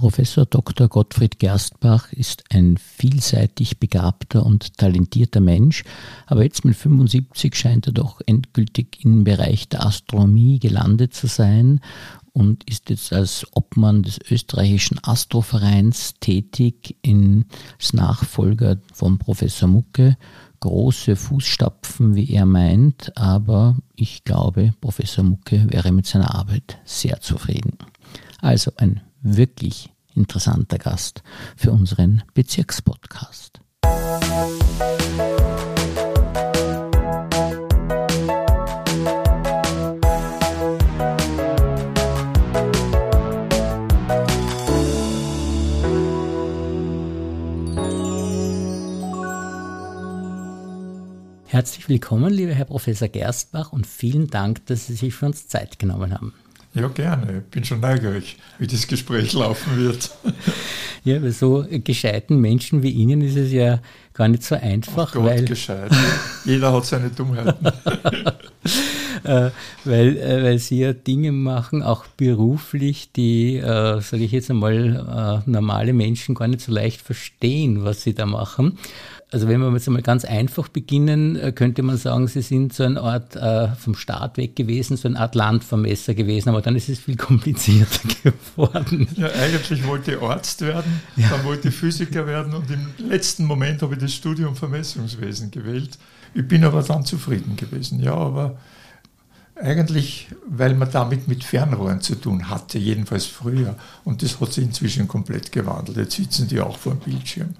Professor Dr. Gottfried Gerstbach ist ein vielseitig begabter und talentierter Mensch, aber jetzt mit 75 scheint er doch endgültig im Bereich der Astronomie gelandet zu sein und ist jetzt als Obmann des österreichischen Astrovereins tätig als Nachfolger von Professor Mucke. Große Fußstapfen, wie er meint, aber ich glaube, Professor Mucke wäre mit seiner Arbeit sehr zufrieden. Also ein wirklich interessanter Gast für unseren Bezirkspodcast. Herzlich willkommen, lieber Herr Professor Gerstbach, und vielen Dank, dass Sie sich für uns Zeit genommen haben. Ja, gerne. Ich bin schon neugierig, wie das Gespräch laufen wird. Ja, bei so gescheiten Menschen wie Ihnen ist es ja gar nicht so einfach. Ach Gott, weil gescheit. Jeder hat seine Dummheiten. äh, weil, äh, weil Sie ja Dinge machen, auch beruflich, die, äh, sage ich jetzt einmal, äh, normale Menschen gar nicht so leicht verstehen, was Sie da machen. Also wenn wir jetzt einmal ganz einfach beginnen, äh, könnte man sagen, Sie sind so eine Art äh, vom Staat weg gewesen, so eine Art Landvermesser gewesen, aber dann ist es viel komplizierter geworden. Ja, eigentlich wollte ich Arzt werden, ja. dann wollte ich Physiker werden und im letzten Moment habe ich das Studium Vermessungswesen gewählt. Ich bin aber dann zufrieden gewesen, ja, aber eigentlich, weil man damit mit Fernrohren zu tun hatte, jedenfalls früher. Und das hat sich inzwischen komplett gewandelt. Jetzt sitzen die auch vor dem Bildschirm.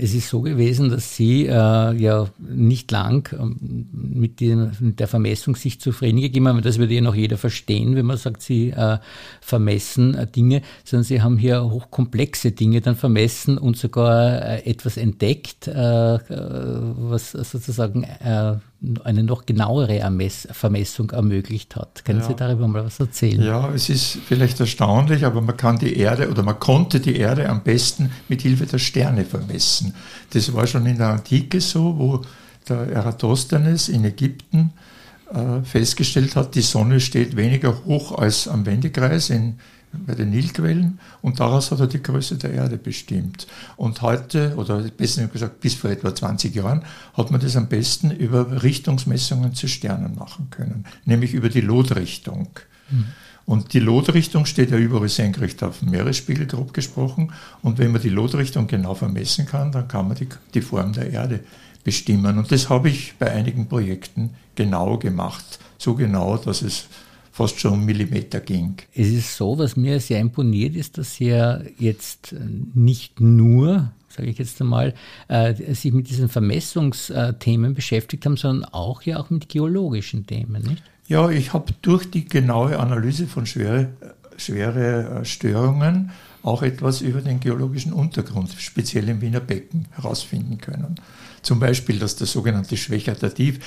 Es ist so gewesen, dass Sie äh, ja nicht lang ähm, mit, die, mit, der Vermessung sich zufrieden gegeben haben. Das würde ja noch jeder verstehen, wenn man sagt, Sie äh, vermessen äh, Dinge, sondern Sie haben hier hochkomplexe Dinge dann vermessen und sogar äh, etwas entdeckt, äh, äh, was sozusagen eine noch genauere Ermess Vermessung ermöglicht hat. Können ja. Sie darüber mal was erzählen? Ja, es ist vielleicht erstaunlich, aber man kann die Erde oder man konnte die Erde am besten mit Hilfe der Sterne vermessen. Das war schon in der Antike so, wo der Eratosthenes in Ägypten äh, festgestellt hat, die Sonne steht weniger hoch als am Wendekreis in bei den Nilquellen und daraus hat er die Größe der Erde bestimmt. Und heute, oder besser gesagt bis vor etwa 20 Jahren, hat man das am besten über Richtungsmessungen zu Sternen machen können, nämlich über die Lotrichtung. Mhm. Und die Lotrichtung steht ja überall senkrecht auf dem Meeresspiegel, grob gesprochen. Und wenn man die Lotrichtung genau vermessen kann, dann kann man die, die Form der Erde bestimmen. Und das habe ich bei einigen Projekten genau gemacht. So genau, dass es fast schon um Millimeter ging. Es ist so, was mir sehr imponiert ist, dass Sie ja jetzt nicht nur sage ich jetzt einmal, äh, sich mit diesen Vermessungsthemen beschäftigt haben, sondern auch ja auch mit geologischen Themen, nicht? Ja, ich habe durch die genaue Analyse von schwere, schwere äh, Störungen auch etwas über den geologischen Untergrund, speziell im Wiener Becken, herausfinden können. Zum Beispiel, dass das sogenannte Schwächerter Tief,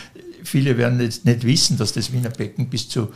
viele werden jetzt nicht wissen, dass das Wiener Becken bis zu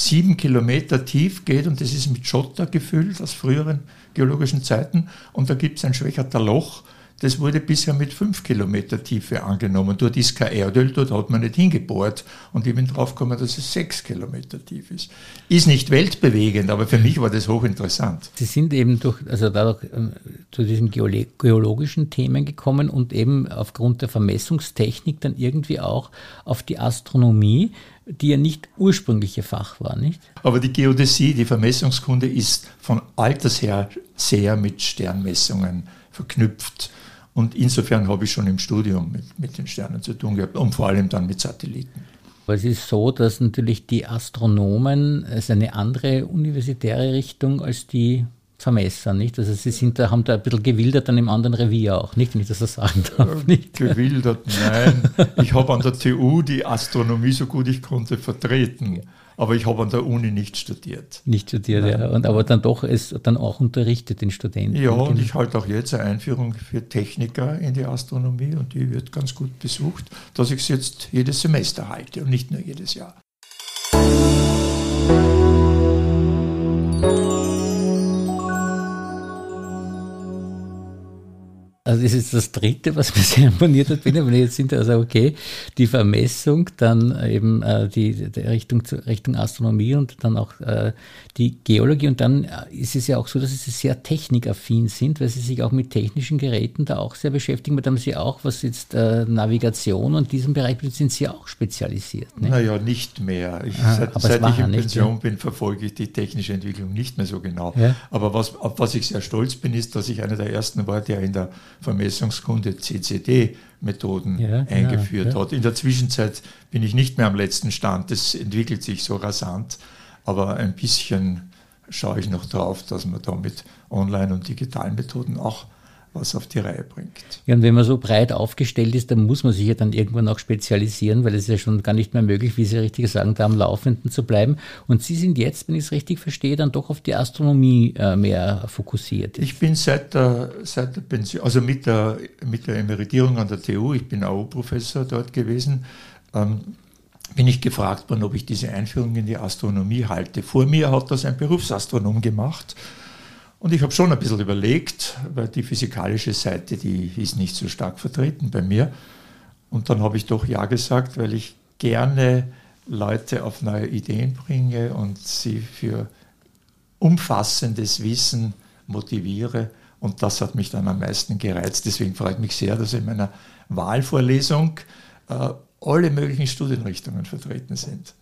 sieben Kilometer tief geht und das ist mit Schotter gefüllt aus früheren geologischen Zeiten. Und da gibt es ein Schwächerter Loch, das wurde bisher mit fünf Kilometer Tiefe angenommen. Dort ist kein Erdöl, dort hat man nicht hingebohrt. Und ich bin drauf gekommen, dass es sechs Kilometer tief ist. Ist nicht weltbewegend, aber für mich war das hochinteressant. Sie sind eben durch, also dadurch äh, zu diesen geologischen Themen gekommen und eben aufgrund der Vermessungstechnik dann irgendwie auch auf die Astronomie die ja nicht ursprüngliche Fach war, nicht? Aber die Geodäsie, die Vermessungskunde ist von alters her sehr mit Sternmessungen verknüpft. Und insofern habe ich schon im Studium mit, mit den Sternen zu tun gehabt und vor allem dann mit Satelliten. Aber es ist so, dass natürlich die Astronomen, es ist eine andere universitäre Richtung als die Vermesser, nicht? Also sie sind da, haben da ein bisschen gewildert an einem anderen Revier auch, nicht, wenn ich das so sagen darf. Nicht? Gewildert, nein. Ich habe an der TU die Astronomie so gut ich konnte vertreten aber ich habe an der Uni nicht studiert. Nicht studiert, Nein. ja. Und aber dann doch es dann auch unterrichtet den Studenten. Ja, und ich halte auch jetzt eine Einführung für Techniker in die Astronomie und die wird ganz gut besucht, dass ich es jetzt jedes Semester halte und nicht nur jedes Jahr. Also das ist das Dritte, was mir sehr imponiert hat, wenn jetzt sind, also okay, die Vermessung, dann eben äh, die, die Richtung, Richtung Astronomie und dann auch äh, die Geologie und dann äh, ist es ja auch so, dass sie sehr technikaffin sind, weil sie sich auch mit technischen Geräten da auch sehr beschäftigen. Da haben sie auch, was jetzt äh, Navigation und diesem Bereich betrifft, sind sie auch spezialisiert. Ne? Naja, nicht mehr. Ich, ah, seit, seit ich in Pension nicht, bin, verfolge ich die technische Entwicklung nicht mehr so genau. Ja. Aber was, auf was ich sehr stolz bin, ist, dass ich einer der ersten war, der in der Vermessungskunde CCD-Methoden ja, genau, eingeführt ja. hat. In der Zwischenzeit bin ich nicht mehr am letzten Stand. Das entwickelt sich so rasant. Aber ein bisschen schaue ich noch drauf, dass man da mit Online- und digitalen Methoden auch was auf die Reihe bringt. Ja, und wenn man so breit aufgestellt ist, dann muss man sich ja dann irgendwann auch spezialisieren, weil es ja schon gar nicht mehr möglich, wie Sie richtig sagen, da am Laufenden zu bleiben. Und Sie sind jetzt, wenn ich es richtig verstehe, dann doch auf die Astronomie äh, mehr fokussiert. Ich bin seit der, seit der Pension, also mit der, mit der Emeritierung an der TU, ich bin AU-Professor dort gewesen, ähm, bin ich gefragt worden, ob ich diese Einführung in die Astronomie halte. Vor mir hat das ein Berufsastronom gemacht und ich habe schon ein bisschen überlegt, weil die physikalische Seite, die ist nicht so stark vertreten bei mir. Und dann habe ich doch Ja gesagt, weil ich gerne Leute auf neue Ideen bringe und sie für umfassendes Wissen motiviere. Und das hat mich dann am meisten gereizt. Deswegen freut mich sehr, dass in meiner Wahlvorlesung äh, alle möglichen Studienrichtungen vertreten sind.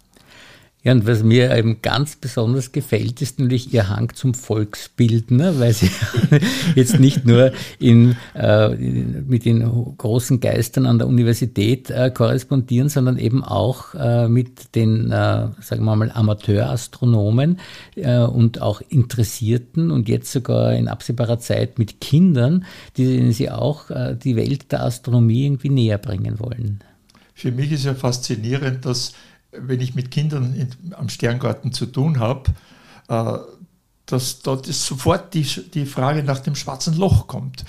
Ja, und was mir eben ganz besonders gefällt, ist nämlich ihr Hang zum Volksbildner, weil sie jetzt nicht nur in, äh, mit den großen Geistern an der Universität äh, korrespondieren, sondern eben auch äh, mit den, äh, sagen wir mal, Amateurastronomen äh, und auch Interessierten und jetzt sogar in absehbarer Zeit mit Kindern, denen sie auch äh, die Welt der Astronomie irgendwie näher bringen wollen. Für mich ist ja faszinierend, dass wenn ich mit Kindern in, am Sterngarten zu tun habe, äh, dass dort sofort die, die Frage nach dem schwarzen Loch kommt.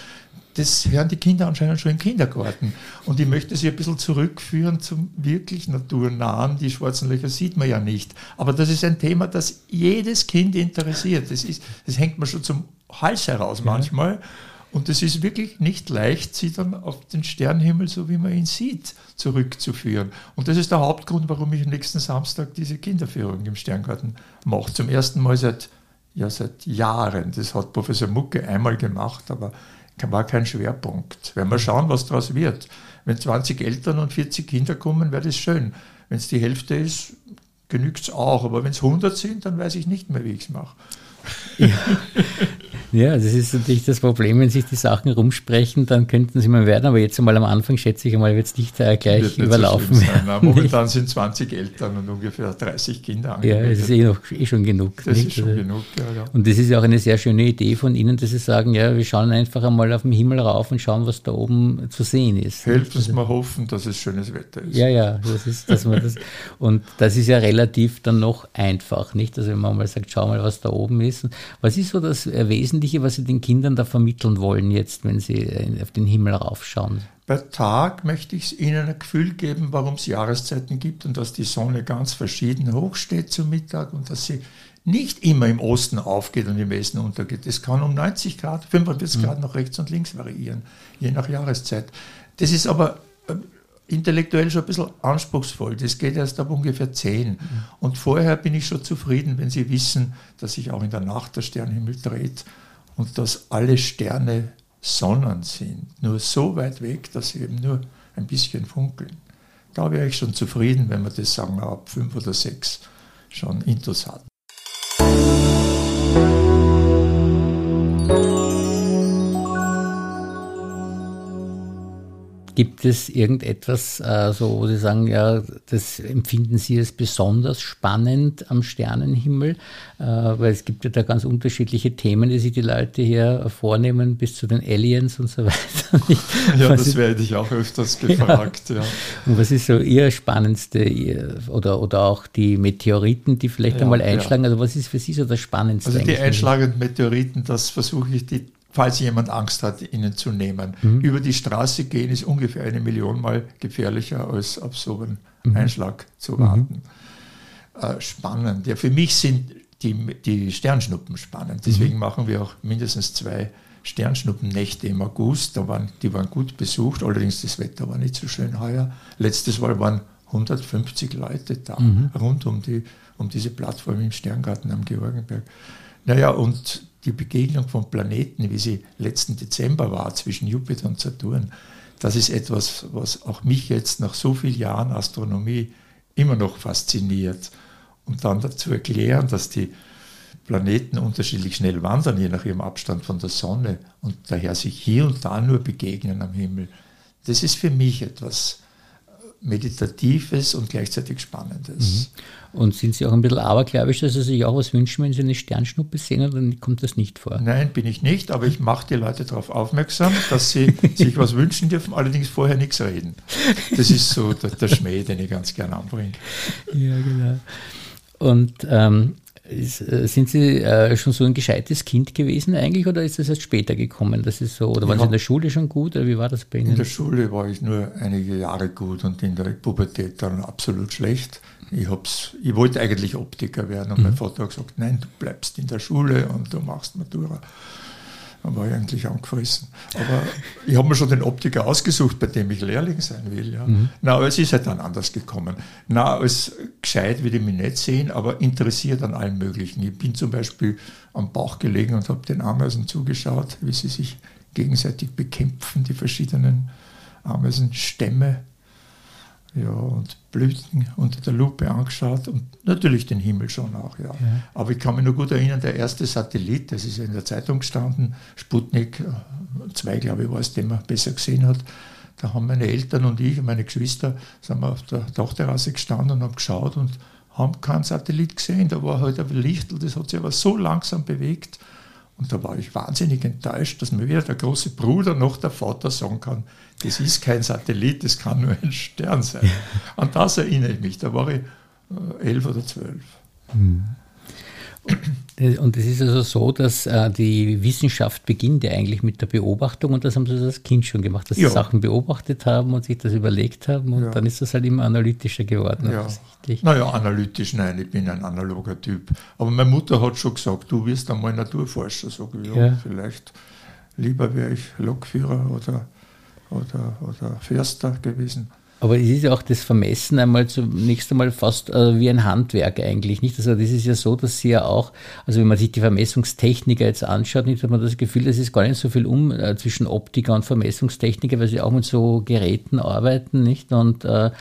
Das hören die Kinder anscheinend schon im Kindergarten. Und ich möchte sie ein bisschen zurückführen zum wirklich naturnahen. Die schwarzen Löcher sieht man ja nicht. Aber das ist ein Thema, das jedes Kind interessiert. Das, ist, das hängt man schon zum Hals heraus manchmal. Ja. Und es ist wirklich nicht leicht, sie dann auf den Sternenhimmel, so wie man ihn sieht, zurückzuführen. Und das ist der Hauptgrund, warum ich nächsten Samstag diese Kinderführung im Sterngarten mache. Zum ersten Mal seit, ja, seit Jahren. Das hat Professor Mucke einmal gemacht, aber war kein Schwerpunkt. Werden wir schauen, was daraus wird. Wenn 20 Eltern und 40 Kinder kommen, wäre das schön. Wenn es die Hälfte ist, genügt es auch. Aber wenn es 100 sind, dann weiß ich nicht mehr, wie ich es mache. Ja. Ja, das ist natürlich das Problem, wenn sich die Sachen rumsprechen, dann könnten sie mal werden, aber jetzt einmal am Anfang schätze ich einmal, wird es nicht äh, gleich wird überlaufen. So Nein, momentan sind 20 Eltern und ungefähr 30 Kinder angemeldet. Ja, das ist eh, noch, eh schon genug. Das nicht? ist schon also, genug, ja, ja. Und das ist ja auch eine sehr schöne Idee von Ihnen, dass Sie sagen, ja, wir schauen einfach einmal auf den Himmel rauf und schauen, was da oben zu sehen ist. Helft uns also, mal hoffen, dass es schönes Wetter ist. Ja, ja, das ist, dass man das, und das ist ja relativ dann noch einfach, nicht? Also wenn man mal sagt, schau mal, was da oben ist. Was ist so das Wesentliche, was Sie den Kindern da vermitteln wollen, jetzt, wenn sie äh, auf den Himmel raufschauen? Bei Tag möchte ich ihnen ein Gefühl geben, warum es Jahreszeiten gibt und dass die Sonne ganz verschieden hoch steht zum Mittag und dass sie nicht immer im Osten aufgeht und im Westen untergeht. Es kann um 90 Grad, 45 mhm. Grad nach rechts und links variieren, je nach Jahreszeit. Das ist aber äh, intellektuell schon ein bisschen anspruchsvoll. Das geht erst ab ungefähr 10. Mhm. Und vorher bin ich schon zufrieden, wenn Sie wissen, dass sich auch in der Nacht der Sternhimmel dreht und dass alle Sterne Sonnen sind, nur so weit weg, dass sie eben nur ein bisschen funkeln. Da wäre ich schon zufrieden, wenn man das, sagen wir, ab fünf oder sechs schon Intus hat. Gibt es irgendetwas, äh, so, wo Sie sagen, ja, das empfinden Sie als besonders spannend am Sternenhimmel? Äh, weil es gibt ja da ganz unterschiedliche Themen, die sich die Leute hier vornehmen, bis zu den Aliens und so weiter. ja, was das werde ich auch öfters gefragt. Ja. ja. Und was ist so Ihr spannendste oder, oder auch die Meteoriten, die vielleicht ja, einmal einschlagen? Ja. Also was ist für Sie so das Spannendste? Also die einschlagenden Meteoriten, das versuche ich die falls jemand Angst hat, ihnen zu nehmen. Mhm. Über die Straße gehen ist ungefähr eine Million Mal gefährlicher, als auf so einen mhm. Einschlag zu warten. Mhm. Äh, spannend. Ja, für mich sind die, die Sternschnuppen spannend. Deswegen mhm. machen wir auch mindestens zwei Sternschnuppennächte im August, da waren, die waren gut besucht, allerdings das Wetter war nicht so schön heuer. Letztes Mal waren 150 Leute da, mhm. rund um, die, um diese Plattform im Sterngarten am Georgenberg. Naja, und die Begegnung von Planeten, wie sie letzten Dezember war zwischen Jupiter und Saturn, das ist etwas, was auch mich jetzt nach so vielen Jahren Astronomie immer noch fasziniert. Und dann dazu erklären, dass die Planeten unterschiedlich schnell wandern, je nach ihrem Abstand von der Sonne und daher sich hier und da nur begegnen am Himmel. Das ist für mich etwas Meditatives und gleichzeitig Spannendes. Mhm. Und sind Sie auch ein bisschen abergläubisch, dass Sie sich auch was wünschen, wenn Sie eine Sternschnuppe sehen, oder kommt das nicht vor? Nein, bin ich nicht, aber ich mache die Leute darauf aufmerksam, dass sie sich was wünschen dürfen, allerdings vorher nichts reden. Das ist so der, der Schmäh, den ich ganz gern anbringe. Ja, genau. Und ähm, äh, sind Sie äh, schon so ein gescheites Kind gewesen eigentlich oder ist das erst später gekommen? Das ist so, oder waren ja, Sie in der Schule schon gut oder wie war das bei Ihnen? In der Schule war ich nur einige Jahre gut und in der Pubertät dann absolut schlecht. Ich, hab's, ich wollte eigentlich Optiker werden und mhm. mein Vater hat gesagt, nein, du bleibst in der Schule und du machst Matura. Dann war ich eigentlich angefressen. Aber ich habe mir schon den Optiker ausgesucht, bei dem ich Lehrling sein will. Ja. Mhm. Na, aber es ist halt dann anders gekommen. Na, als gescheit will ich mich nicht sehen, aber interessiert an allem Möglichen. Ich bin zum Beispiel am Bauch gelegen und habe den Ameisen zugeschaut, wie sie sich gegenseitig bekämpfen, die verschiedenen Ameisenstämme ja, und Blüten unter der Lupe angeschaut und natürlich den Himmel schon auch, ja. ja. Aber ich kann mich nur gut erinnern, der erste Satellit, das ist ja in der Zeitung gestanden, Sputnik 2, äh, glaube ich, war es, den man besser gesehen hat. Da haben meine Eltern und ich und meine Geschwister sind wir auf der Dachterrasse gestanden und haben geschaut und haben keinen Satellit gesehen. Da war halt ein Licht, das hat sich aber so langsam bewegt. Und da war ich wahnsinnig enttäuscht, dass mir weder der große Bruder noch der Vater sagen kann, das ist kein Satellit, das kann nur ein Stern sein. An das erinnere ich mich, da war ich äh, elf oder zwölf. Hm. Und es ist also so, dass äh, die Wissenschaft beginnt ja eigentlich mit der Beobachtung und das haben sie als Kind schon gemacht, dass ja. sie Sachen beobachtet haben und sich das überlegt haben und ja. dann ist das halt immer analytischer geworden. Ja. Naja, analytisch, nein, ich bin ein analoger Typ. Aber meine Mutter hat schon gesagt, du wirst einmal Naturforscher. Ja, ja. vielleicht lieber wäre ich Lokführer oder oder, oder Förster gewesen. Aber es ist ja auch das Vermessen einmal zunächst einmal fast äh, wie ein Handwerk eigentlich, nicht? Also das ist ja so, dass sie ja auch, also wenn man sich die Vermessungstechniker jetzt anschaut, nicht, hat man das Gefühl, es ist gar nicht so viel um äh, zwischen Optiker und Vermessungstechniker, weil sie auch mit so Geräten arbeiten, nicht? Und äh,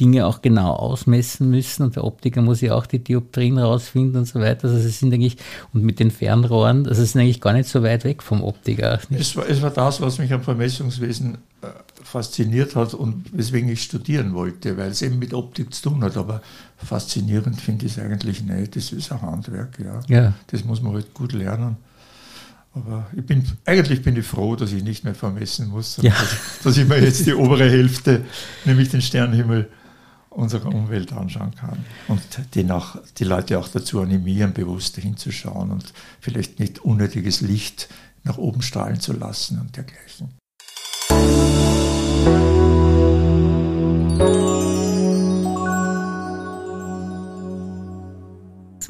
Dinge auch genau ausmessen müssen und der Optiker muss ja auch die Dioptrien rausfinden und so weiter. Also es sind eigentlich, und mit den Fernrohren, also es sind eigentlich gar nicht so weit weg vom Optiker. Es war, es war das, was mich am Vermessungswesen äh, fasziniert hat und weswegen ich studieren wollte, weil es eben mit Optik zu tun hat. Aber faszinierend finde ich es eigentlich nicht. Das ist ein Handwerk, ja. ja. Das muss man halt gut lernen. Aber ich bin, eigentlich bin ich froh, dass ich nicht mehr vermessen muss, ja. dass, dass, ich mir jetzt die obere Hälfte, nämlich den Sternenhimmel, unserer Umwelt anschauen kann und die, nach, die Leute auch dazu animieren, bewusst hinzuschauen und vielleicht nicht unnötiges Licht nach oben strahlen zu lassen und dergleichen.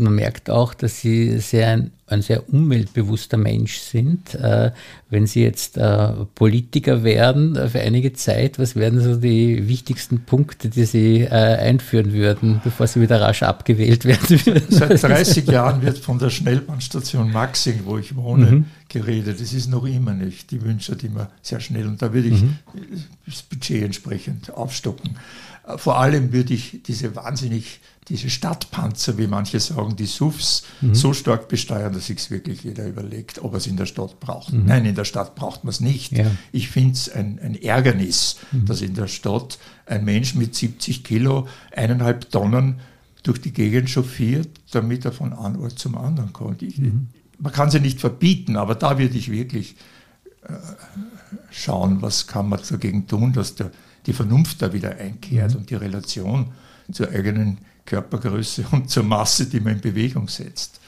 Man merkt auch, dass Sie sehr ein, ein sehr umweltbewusster Mensch sind. Äh, wenn Sie jetzt äh, Politiker werden äh, für einige Zeit, was wären so die wichtigsten Punkte, die Sie äh, einführen würden, bevor Sie wieder rasch abgewählt werden würden? Seit 30 Jahren wird von der Schnellbahnstation Maxing, wo ich wohne, mhm. geredet. Das ist noch immer nicht. Die Wünsche hat immer sehr schnell und da würde ich mhm. das Budget entsprechend aufstocken. Äh, vor allem würde ich diese wahnsinnig diese Stadtpanzer, wie manche sagen, die SUVs mhm. so stark besteuern, dass sich wirklich jeder überlegt, ob er es in der Stadt braucht. Mhm. Nein, in der Stadt braucht man es nicht. Ja. Ich finde es ein, ein, Ärgernis, mhm. dass in der Stadt ein Mensch mit 70 Kilo eineinhalb Tonnen durch die Gegend chauffiert, damit er von einem Ort zum anderen kommt. Ich, mhm. man kann sie nicht verbieten, aber da würde ich wirklich äh, schauen, was kann man dagegen tun, dass der, die Vernunft da wieder einkehrt mhm. und die Relation zur eigenen Körpergröße und zur Masse, die man in Bewegung setzt.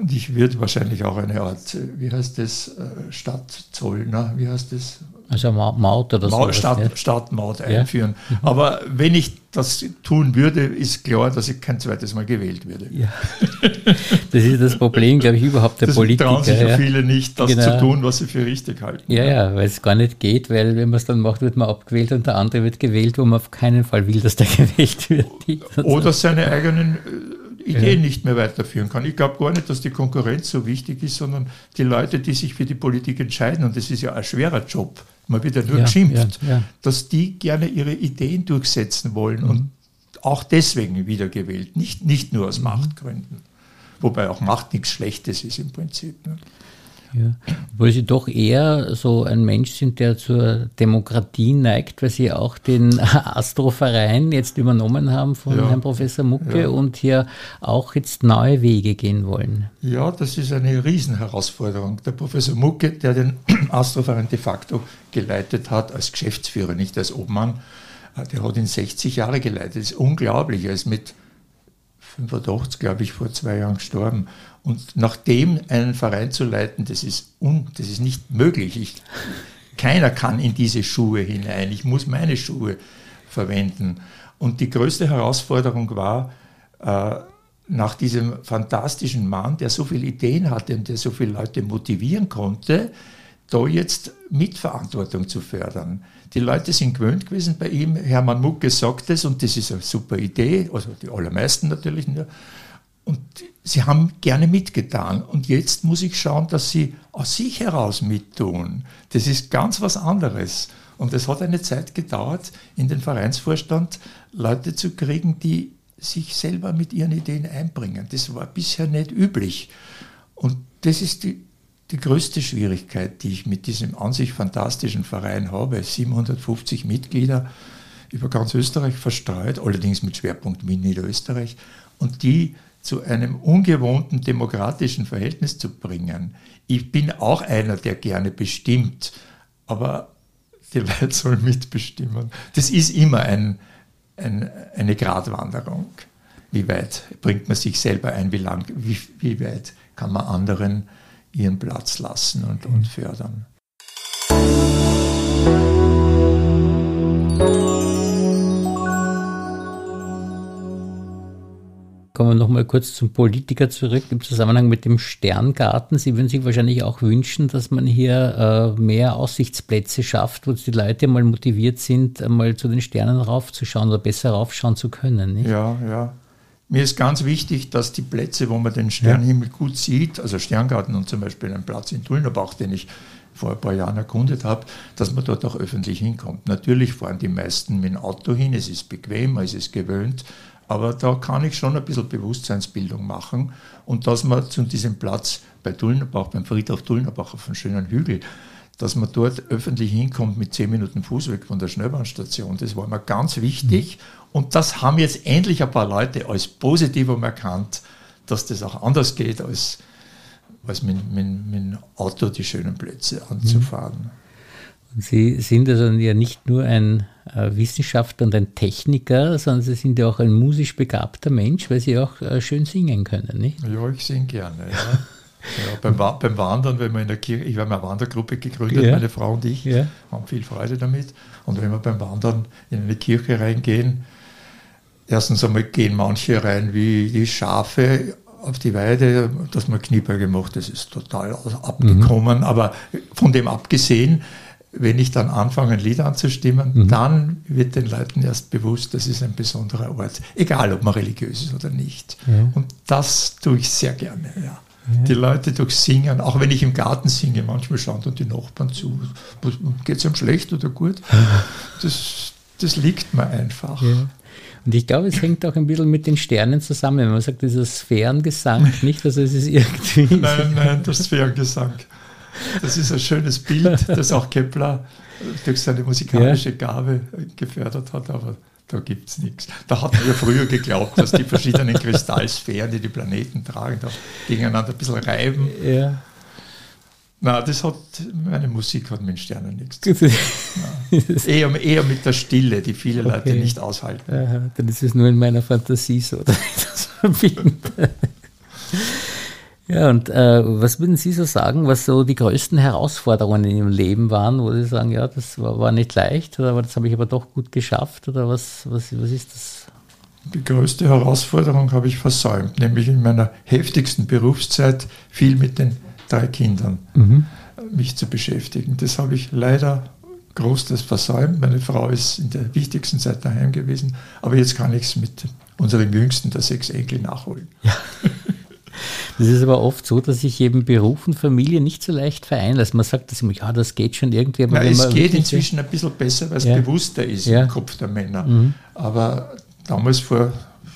Und ich würde wahrscheinlich auch eine Art, wie heißt das, äh, Stadtzoll, wie heißt das? Also Maut oder so. Stadt, Stadtmaut einführen. Ja. Mhm. Aber wenn ich das tun würde, ist klar, dass ich kein zweites Mal gewählt würde. Ja. Das ist das Problem, glaube ich, überhaupt der das Politiker. trauen sich ja viele nicht, das genau. zu tun, was sie für richtig halten. Ja, ja, weil es gar nicht geht, weil wenn man es dann macht, wird man abgewählt und der andere wird gewählt, wo man auf keinen Fall will, dass der gewählt wird. Oder seine eigenen äh, Ideen ja. nicht mehr weiterführen kann. Ich glaube gar nicht, dass die Konkurrenz so wichtig ist, sondern die Leute, die sich für die Politik entscheiden, und das ist ja ein schwerer Job, man wird ja nur ja, geschimpft, ja, ja. dass die gerne ihre Ideen durchsetzen wollen mhm. und auch deswegen wiedergewählt, nicht, nicht nur aus mhm. Machtgründen. Wobei auch Macht nichts Schlechtes ist im Prinzip. Ne? Ja. Obwohl Sie doch eher so ein Mensch sind, der zur Demokratie neigt, weil Sie auch den Astroverein jetzt übernommen haben von ja. Herrn Professor Mucke ja. und hier auch jetzt neue Wege gehen wollen. Ja, das ist eine Riesenherausforderung. Der Professor Mucke, der den Astroverein de facto geleitet hat, als Geschäftsführer, nicht als Obmann, äh, der hat ihn 60 Jahre geleitet. Das ist unglaublich. Er ist mit 85, glaube ich, vor zwei Jahren gestorben. Und nach dem einen Verein zu leiten, das ist, un, das ist nicht möglich. Ich, keiner kann in diese Schuhe hinein. Ich muss meine Schuhe verwenden. Und die größte Herausforderung war, äh, nach diesem fantastischen Mann, der so viele Ideen hatte und der so viele Leute motivieren konnte, da jetzt Mitverantwortung zu fördern. Die Leute sind gewöhnt gewesen bei ihm. Hermann Mucke sagt es und das ist eine super Idee, also die allermeisten natürlich nur. Und sie haben gerne mitgetan. Und jetzt muss ich schauen, dass sie aus sich heraus mittun. Das ist ganz was anderes. Und es hat eine Zeit gedauert, in den Vereinsvorstand Leute zu kriegen, die sich selber mit ihren Ideen einbringen. Das war bisher nicht üblich. Und das ist die, die größte Schwierigkeit, die ich mit diesem an sich fantastischen Verein habe. 750 Mitglieder über ganz Österreich verstreut, allerdings mit Schwerpunkt in Niederösterreich. Und die zu einem ungewohnten demokratischen Verhältnis zu bringen. Ich bin auch einer, der gerne bestimmt, aber die Leute sollen mitbestimmen. Das ist immer ein, ein, eine Gratwanderung. Wie weit bringt man sich selber ein, wie, lang, wie, wie weit kann man anderen ihren Platz lassen und, und fördern. Kommen wir nochmal kurz zum Politiker zurück im Zusammenhang mit dem Sterngarten. Sie würden sich wahrscheinlich auch wünschen, dass man hier äh, mehr Aussichtsplätze schafft, wo die Leute mal motiviert sind, mal zu den Sternen raufzuschauen oder besser raufschauen zu können. Nicht? Ja, ja. Mir ist ganz wichtig, dass die Plätze, wo man den Sternenhimmel ja. gut sieht, also Sterngarten und zum Beispiel ein Platz in Tullnerbach, den ich vor ein paar Jahren erkundet habe, dass man dort auch öffentlich hinkommt. Natürlich fahren die meisten mit dem Auto hin, es ist bequem, man ist es gewöhnt, aber da kann ich schon ein bisschen Bewusstseinsbildung machen und dass man zu diesem Platz bei Tullnerbach, beim Friedhof Tullnerbach auf einem schönen Hügel, dass man dort öffentlich hinkommt mit zehn Minuten Fußweg von der Schnellbahnstation. Das war mir ganz wichtig. Mhm. Und das haben jetzt endlich ein paar Leute als Positivum erkannt, dass das auch anders geht, als, als mit, mit, mit dem Auto die schönen Plätze anzufahren. Mhm. Sie sind also ja nicht nur ein äh, Wissenschaftler und ein Techniker, sondern Sie sind ja auch ein musisch begabter Mensch, weil Sie auch äh, schön singen können, nicht? Ja, ich singe gerne, ja. ja beim, beim, Wandern, wenn wir in der Kirche, ich habe eine Wandergruppe gegründet, ja. meine Frau und ich, ja. haben viel Freude damit. Und wenn wir beim Wandern in eine Kirche reingehen, erstens einmal gehen manche rein wie die Schafe auf die Weide, dass man Kniebeuge macht, das ist total abgekommen. Mhm. Aber von dem abgesehen, wenn ich dann anfange, ein Lied anzustimmen, mhm. dann wird den Leuten erst bewusst, das ist ein besonderer Ort. Egal, ob man religiös ist oder nicht. Ja. Und das tue ich sehr gerne. Ja. Ja. Die Leute durch Singen, auch wenn ich im Garten singe, manchmal schauen dann die Nachbarn zu. Geht es ihm schlecht oder gut? Das, das liegt mir einfach. Und ich glaube, es hängt auch ein bisschen mit den Sternen zusammen. Wenn man sagt, dieser Sphärengesang, nicht? Also es ist irgendwie. Nein, nein, der Sphärengesang. Das ist ein schönes Bild, das auch Kepler durch seine musikalische Gabe gefördert hat, aber da gibt es nichts. Da hat man ja früher geglaubt, dass die verschiedenen Kristallsphären, die die Planeten tragen, da gegeneinander ein bisschen reiben. Ja. Na, das hat, meine Musik hat mit den Sternen nichts zu tun. eher, eher mit der Stille, die viele okay. Leute nicht aushalten. Aha, dann ist es nur in meiner Fantasie so, dass ich das verbinde. Ja, und äh, was würden Sie so sagen, was so die größten Herausforderungen in Ihrem Leben waren, wo Sie sagen, ja, das war, war nicht leicht, oder das habe ich aber doch gut geschafft, oder was, was, was ist das? Die größte Herausforderung habe ich versäumt, nämlich in meiner heftigsten Berufszeit viel mit den drei Kindern mhm. mich zu beschäftigen. Das habe ich leider großes versäumt. Meine Frau ist in der wichtigsten Zeit daheim gewesen, aber jetzt kann ich es mit unserem jüngsten, der sechs Enkel, nachholen. Ja. Das ist aber oft so, dass sich eben Beruf und Familie nicht so leicht vereinen. Also man sagt das immer, ja, das geht schon irgendwie. Aber Na, es geht inzwischen ein bisschen besser, weil es ja. bewusster ist ja. im Kopf der Männer. Mhm. Aber damals vor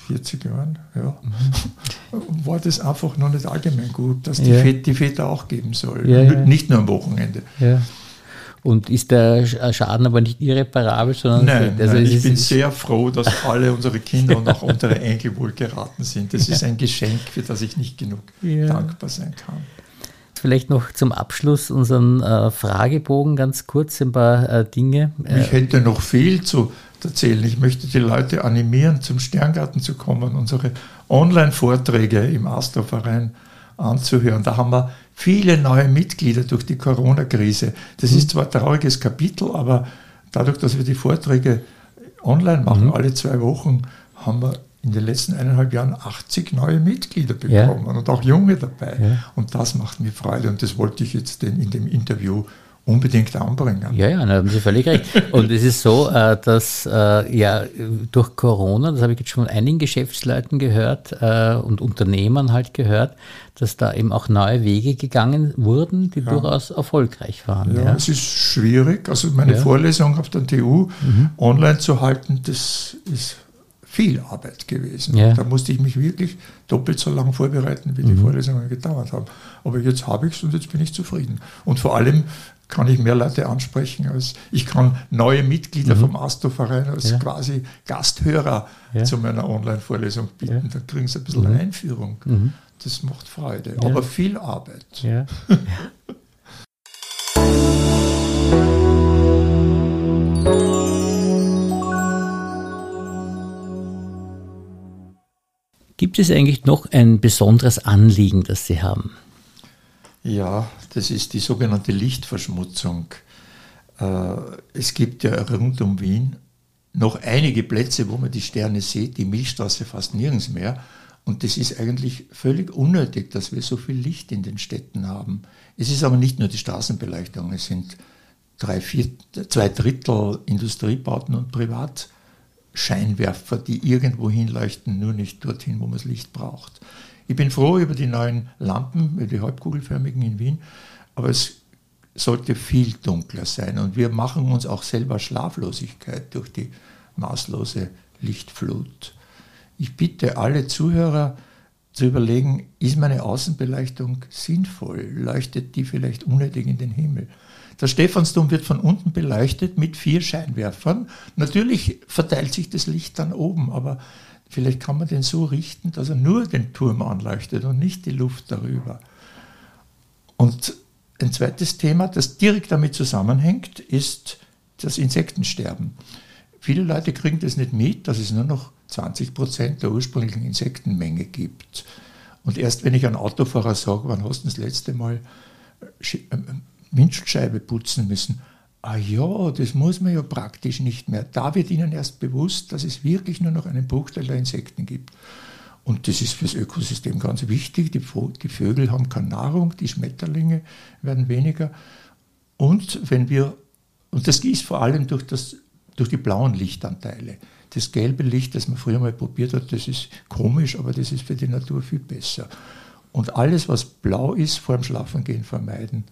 40 Jahren, ja, mhm. war das einfach noch nicht allgemein gut, dass die, ja. Väter, die Väter auch geben sollen. Ja, nicht nur am Wochenende. Und ist der Schaden aber nicht irreparabel, sondern nein, also nein, ich bin sehr froh, dass alle unsere Kinder und auch unsere Enkel wohl geraten sind. Das ist ein Geschenk, für das ich nicht genug dankbar sein kann. Vielleicht noch zum Abschluss unseren äh, Fragebogen ganz kurz ein paar äh, Dinge. Ich hätte noch viel zu erzählen. Ich möchte die Leute animieren, zum Sterngarten zu kommen, unsere Online-Vorträge im Astor-Verein anzuhören. Da haben wir viele neue Mitglieder durch die Corona-Krise. Das mhm. ist zwar ein trauriges Kapitel, aber dadurch, dass wir die Vorträge online machen, mhm. alle zwei Wochen, haben wir in den letzten eineinhalb Jahren 80 neue Mitglieder bekommen ja. und auch junge dabei. Ja. Und das macht mir Freude und das wollte ich jetzt in dem Interview unbedingt anbringen. Ja, ja, da haben Sie völlig recht. Und es ist so, äh, dass äh, ja durch Corona, das habe ich jetzt schon von einigen Geschäftsleuten gehört äh, und Unternehmern halt gehört, dass da eben auch neue Wege gegangen wurden, die ja. durchaus erfolgreich waren. Ja, ja, es ist schwierig. Also meine ja. Vorlesung auf der TU mhm. online zu halten, das ist viel Arbeit gewesen. Ja. Da musste ich mich wirklich doppelt so lange vorbereiten, wie die mhm. Vorlesungen gedauert haben. Aber jetzt habe ich es und jetzt bin ich zufrieden. Und vor allem kann ich mehr Leute ansprechen als ich kann neue Mitglieder mhm. vom ASTO-Verein als ja. quasi Gasthörer ja. zu meiner Online-Vorlesung bieten. Ja. Da kriegen sie ein bisschen mhm. Einführung. Mhm. Das macht Freude, aber viel Arbeit. Gibt es eigentlich noch ein besonderes Anliegen, das Sie haben? Ja, das ist die sogenannte Lichtverschmutzung. Äh, es gibt ja rund um Wien noch einige Plätze, wo man die Sterne sieht, die Milchstraße fast nirgends mehr. Und das ist eigentlich völlig unnötig, dass wir so viel Licht in den Städten haben. Es ist aber nicht nur die Straßenbeleuchtung, es sind drei, vier, zwei Drittel Industriebauten und Privatscheinwerfer, die irgendwo hinleuchten, nur nicht dorthin, wo man das Licht braucht. Ich bin froh über die neuen Lampen, die halbkugelförmigen in Wien, aber es sollte viel dunkler sein. Und wir machen uns auch selber Schlaflosigkeit durch die maßlose Lichtflut. Ich bitte alle Zuhörer zu überlegen, ist meine Außenbeleuchtung sinnvoll? Leuchtet die vielleicht unnötig in den Himmel? Der Stephansdom wird von unten beleuchtet mit vier Scheinwerfern. Natürlich verteilt sich das Licht dann oben, aber Vielleicht kann man den so richten, dass er nur den Turm anleuchtet und nicht die Luft darüber. Und ein zweites Thema, das direkt damit zusammenhängt, ist das Insektensterben. Viele Leute kriegen das nicht mit, dass es nur noch 20 Prozent der ursprünglichen Insektenmenge gibt. Und erst wenn ich einen Autofahrer sage, wann hast du das letzte Mal äh, Windschutzscheibe putzen müssen, ah ja, das muss man ja praktisch nicht mehr. Da wird ihnen erst bewusst, dass es wirklich nur noch einen Bruchteil der Insekten gibt. Und das ist fürs Ökosystem ganz wichtig. Die, die Vögel haben keine Nahrung, die Schmetterlinge werden weniger. Und wenn wir, und das ist vor allem durch, das, durch die blauen Lichtanteile. Das gelbe Licht, das man früher mal probiert hat, das ist komisch, aber das ist für die Natur viel besser. Und alles, was blau ist, vor dem Schlafengehen vermeiden.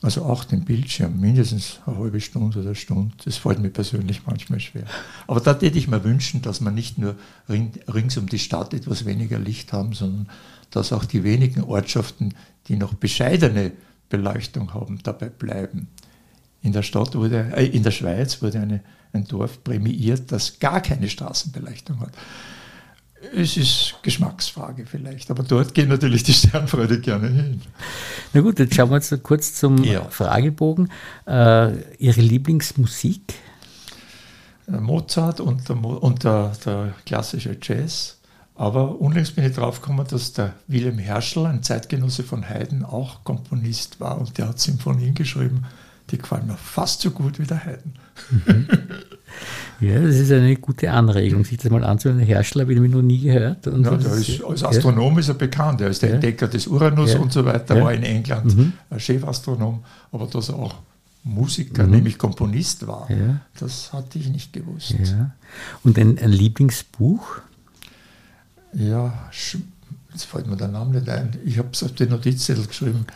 Also auch den Bildschirm, mindestens eine halbe Stunde oder Stunde. Das fällt mir persönlich manchmal schwer. Aber da hätte ich mir wünschen, dass wir nicht nur ring, rings um die Stadt etwas weniger Licht haben, sondern dass auch die wenigen Ortschaften, die noch bescheidene Beleuchtung haben, dabei bleiben. In der Stadt wurde, äh, in der Schweiz wurde eine, ein Dorf prämiert, das gar keine Straßenbeleuchtung hat. Es ist Geschmacksfrage vielleicht, aber dort gehen natürlich die Sternfreude gerne hin. Na gut, jetzt schauen wir jetzt kurz zum ja. Fragebogen. Äh, Ihre Lieblingsmusik? Äh, Mozart und, der, und der, der klassische Jazz, Aber unlängst bin ich draufgekommen, dass der Wilhelm Herschel, ein Zeitgenosse von Haydn, auch Komponist war und der hat Symphonien geschrieben, die gefallen mir fast so gut wie der Haydn. Mhm. Ja, das ist eine gute Anregung, sich das mal anzuhören. Herrscher habe ich noch nie gehört. Und ja, der ist, als Astronom ja. ist er bekannt. Er ist der ja. Entdecker des Uranus ja. und so weiter, war in England mhm. ein Chefastronom, aber dass er auch Musiker, mhm. nämlich Komponist war, das hatte ich nicht gewusst. Und ein, ein, Lieblingsbuch? Ja, jetzt fällt mir der Name nicht ein. Ich habe es auf den Notizzettel geschrieben.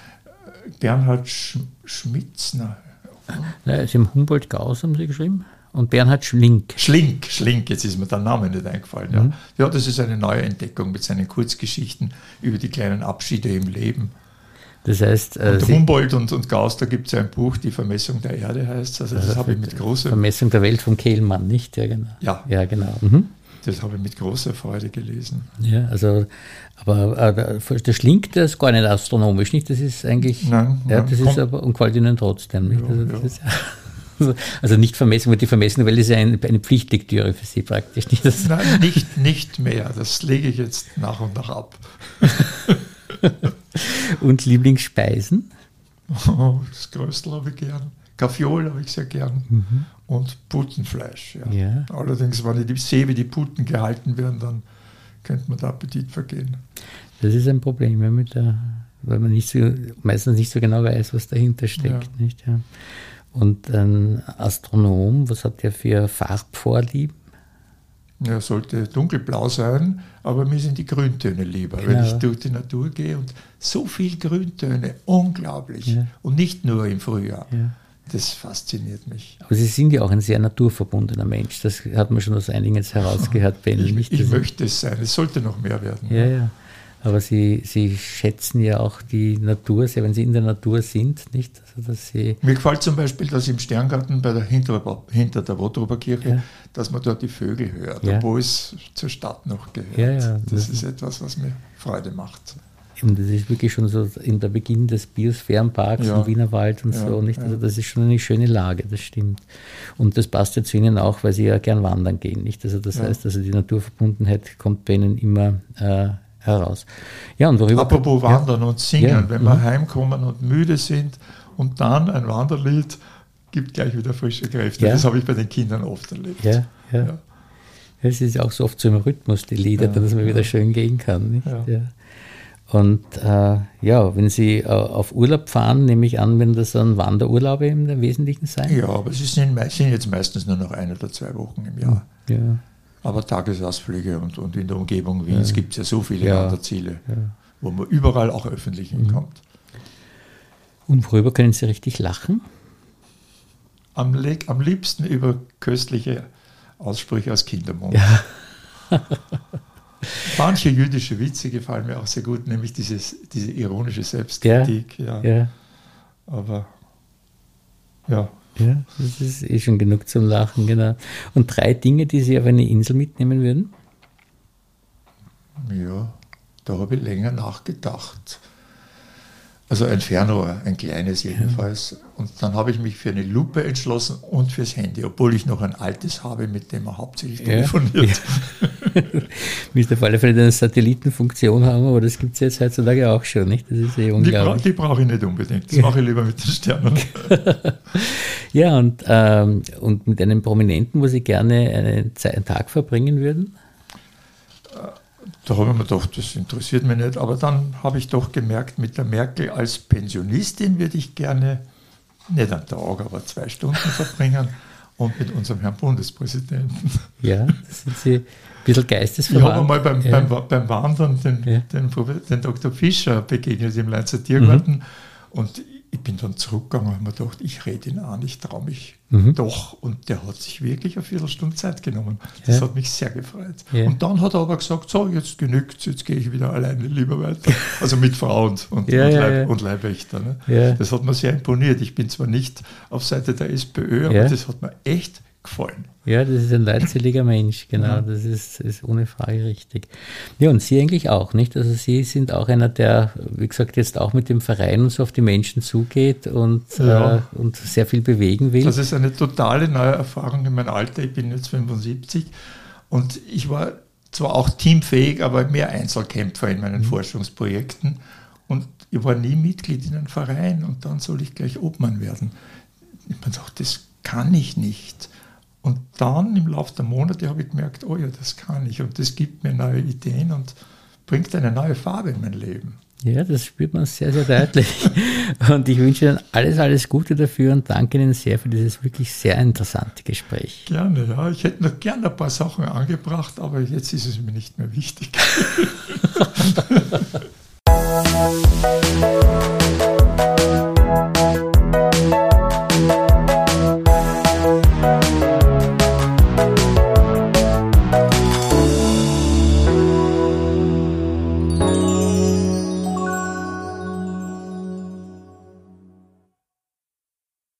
Bernhard Sch Schmitzner. Nein, Sie haben Humboldt-Gauss, haben Sie geschrieben? und Bernhard Schlink. Schlink, Schlink, jetzt ist mir der Name nicht eingefallen. Ja. Mhm. ja, das ist eine neue Entdeckung mit seinen Kurzgeschichten über die kleinen Abschiede im Leben. Das heißt, äh, und Humboldt und, und Gauss, da gibt es ja ein Buch, Die Vermessung der Erde heißt Also das, das habe ich mit großer Vermessung der Welt von Kehlmann, nicht? Ja, genau. Ja, ja genau. Mhm. Das habe ich mit großer Freude gelesen. Ja, also, aber, der Schlink, das gar nicht astronomisch, nicht? Das ist eigentlich, nein, ja, das ist aber, und gefällt Ihnen trotzdem, nicht? Ja, also, das ja. Ist, Also nicht vermessen, weil die vermessene Welt ist ja eine, eine Pflichtlektüre für Sie praktisch. Nicht? Nein, nicht, nicht mehr. Das lege ich jetzt nach und nach ab. und Lieblingsspeisen? Oh, das Größte habe ich gern. Kaffeeol habe ich sehr gern. Mhm. Und Putenfleisch. Ja. ja. Allerdings, wenn ich sehe, wie die Puten gehalten werden, dann könnte man der Appetit vergehen. Das ist ein Problem, mit der, weil man nicht so, meistens nicht so genau weiß, was dahinter steckt. Ja. Nicht? Ja. Und ein Astronom, was hat der für Farbvorlieben? Er sollte dunkelblau sein, aber mir sind die Grüntöne lieber, genau. wenn ich durch die Natur gehe und so viel Grüntöne, unglaublich. Ja. Und nicht nur im Frühjahr. Ja. Das fasziniert mich. Aber Sie sind ja auch ein sehr naturverbundener Mensch. Das hat man schon aus einigen jetzt herausgehört, Ben. Ich, ich möchte es sein. Es sollte noch mehr werden. Ja, ja. Aber Sie, Sie schätzen ja auch die Natur sehr, wenn Sie in der Natur sind, nicht? Also, dass Sie Mir gefällt zum Beispiel, dass im Sterngarten bei der, hinter, hinter der Wotrober Kirche, ja. dass man dort die Vögel hört, ja. obwohl es zur Stadt noch gehört. Ja, ja, das, das ist etwas, was mir Freude macht. Und das ist wirklich schon so in der Beginn des Biosphärenparks ja. im Wienerwald und ja, so. Nicht? Also das ist schon eine schöne Lage, das stimmt. Und das passt ja zu Ihnen auch, weil Sie ja gern wandern gehen. Nicht? Also das ja. heißt, also die Naturverbundenheit kommt bei Ihnen immer äh, heraus. Ja, und worüber Apropos Wandern ja. und Singen, ja. wenn wir mhm. heimkommen und müde sind und dann ein Wanderlied gibt gleich wieder frische Kräfte. Ja. Das habe ich bei den Kindern oft erlebt. Ja, ja. Es ist auch so oft so im Rhythmus, die Lieder, dass man wieder schön gehen kann. Und äh, ja, wenn Sie äh, auf Urlaub fahren, nehme ich an, wenn das dann Wanderurlaube im Wesentlichen sein? Ja, aber sie sind, sind jetzt meistens nur noch ein oder zwei Wochen im Jahr. Ja. Aber Tagesausflüge und, und in der Umgebung Wiens ja. gibt es ja so viele ja. Wanderziele, ja. wo man überall auch öffentlich hinkommt. Und worüber können Sie richtig lachen? Am, am liebsten über köstliche Aussprüche aus Kindermund. Ja. Manche jüdische Witze gefallen mir auch sehr gut, nämlich dieses, diese ironische Selbstkritik. Ja, ja. Aber ja, ja, das ist eh schon genug zum Lachen, genau. Und drei Dinge, die Sie auf eine Insel mitnehmen würden? Ja, da habe ich länger nachgedacht. Also ein Fernrohr, ein kleines jedenfalls. Und dann habe ich mich für eine Lupe entschlossen und fürs Handy, obwohl ich noch ein altes habe, mit dem man hauptsächlich telefoniert. Ja. Müsste auf alle Fälle eine Satellitenfunktion haben, aber das gibt es jetzt heutzutage auch schon, nicht? Das ist eh unglaublich. Die, bra die brauche ich nicht unbedingt. Das mache ich lieber mit den Sternen. ja, und, ähm, und mit einem Prominenten, wo Sie gerne einen, einen Tag verbringen würden? Da habe ich mir gedacht, das interessiert mich nicht. Aber dann habe ich doch gemerkt, mit der Merkel als Pensionistin würde ich gerne nicht einen Tag, aber zwei Stunden verbringen. Und mit unserem Herrn Bundespräsidenten. Ja, das sind Sie ein bisschen geistesverwandt. Ich habe mal beim, ja. beim, beim Wandern den, ja. den, den, Dr. Fischer begegnet im Leinzer Tiergarten. Mhm. Und ich bin dann zurückgegangen und habe mir gedacht, ich rede ihn an, ich traue mich mhm. doch. Und der hat sich wirklich eine Viertelstunde Zeit genommen. Das ja. hat mich sehr gefreut. Ja. Und dann hat er aber gesagt, so, jetzt genügt jetzt gehe ich wieder alleine lieber weiter. Also mit Frau und, und, ja, und, Leib, und Leibwächter. Ne? Das hat mir sehr imponiert. Ich bin zwar nicht auf Seite der SPÖ, aber das hat mir echt gefallen. Ja, das ist ein leutseliger Mensch, genau, ja. das ist, ist ohne Frage richtig. Ja, und Sie eigentlich auch, nicht? Also Sie sind auch einer, der, wie gesagt, jetzt auch mit dem Verein und so auf die Menschen zugeht und, ja. äh, und sehr viel bewegen will. Das ist eine totale neue Erfahrung in meinem Alter. Ich bin jetzt 75 und ich war zwar auch teamfähig, aber mehr Einzelkämpfer in meinen mhm. Forschungsprojekten. Und ich war nie Mitglied in einem Verein und dann soll ich gleich Obmann werden. Ich habe gedacht, das kann ich nicht. Und dann im Laufe der Monate habe ich gemerkt, oh ja, das kann ich und das gibt mir neue Ideen und bringt eine neue Farbe in mein Leben. Ja, das spürt man sehr, sehr deutlich. Und ich wünsche Ihnen alles, alles Gute dafür und danke Ihnen sehr für dieses wirklich sehr interessante Gespräch. Gerne, ja. Ich hätte noch gerne ein paar Sachen angebracht, aber jetzt ist es mir nicht mehr wichtig.